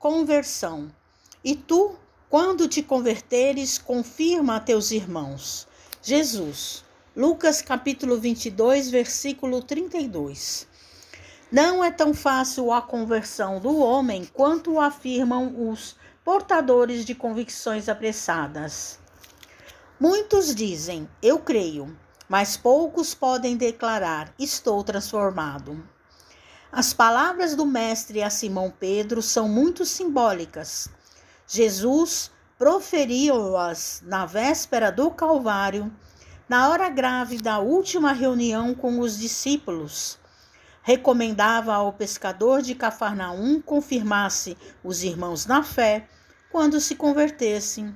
conversão. E tu, quando te converteres, confirma a teus irmãos. Jesus. Lucas capítulo 22, versículo 32. Não é tão fácil a conversão do homem quanto afirmam os portadores de convicções apressadas. Muitos dizem, eu creio, mas poucos podem declarar, estou transformado. As palavras do Mestre a Simão Pedro são muito simbólicas. Jesus proferiu-as na véspera do Calvário, na hora grave da última reunião com os discípulos. Recomendava ao pescador de Cafarnaum confirmasse os irmãos na fé quando se convertessem.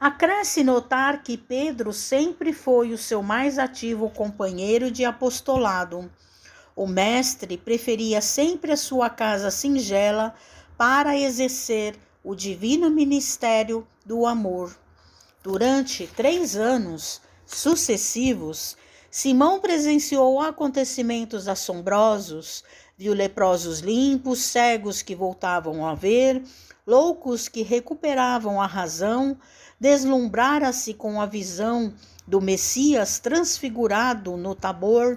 Acresce notar que Pedro sempre foi o seu mais ativo companheiro de apostolado. O mestre preferia sempre a sua casa singela para exercer o divino ministério do amor. Durante três anos sucessivos, Simão presenciou acontecimentos assombrosos, viu leprosos limpos, cegos que voltavam a ver, loucos que recuperavam a razão, deslumbrara-se com a visão do Messias transfigurado no Tabor,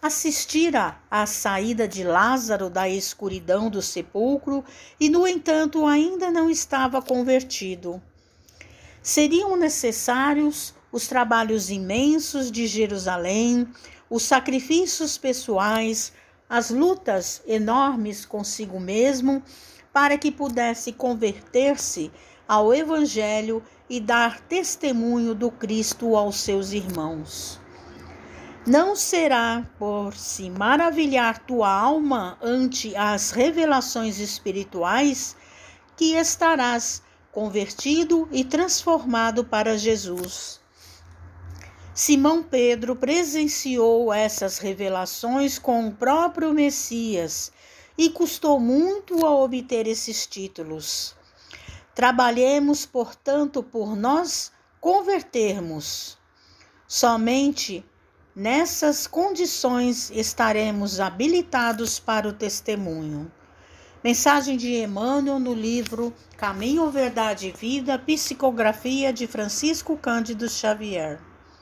assistira à saída de Lázaro da escuridão do sepulcro e, no entanto, ainda não estava convertido. Seriam necessários os trabalhos imensos de Jerusalém, os sacrifícios pessoais, as lutas enormes consigo mesmo para que pudesse converter-se ao Evangelho e dar testemunho do Cristo aos seus irmãos. Não será por se maravilhar tua alma ante as revelações espirituais que estarás convertido e transformado para Jesus. Simão Pedro presenciou essas revelações com o próprio Messias e custou muito a obter esses títulos. Trabalhemos, portanto, por nós convertermos. Somente nessas condições estaremos habilitados para o testemunho. Mensagem de Emmanuel no livro Caminho, Verdade e Vida, Psicografia de Francisco Cândido Xavier.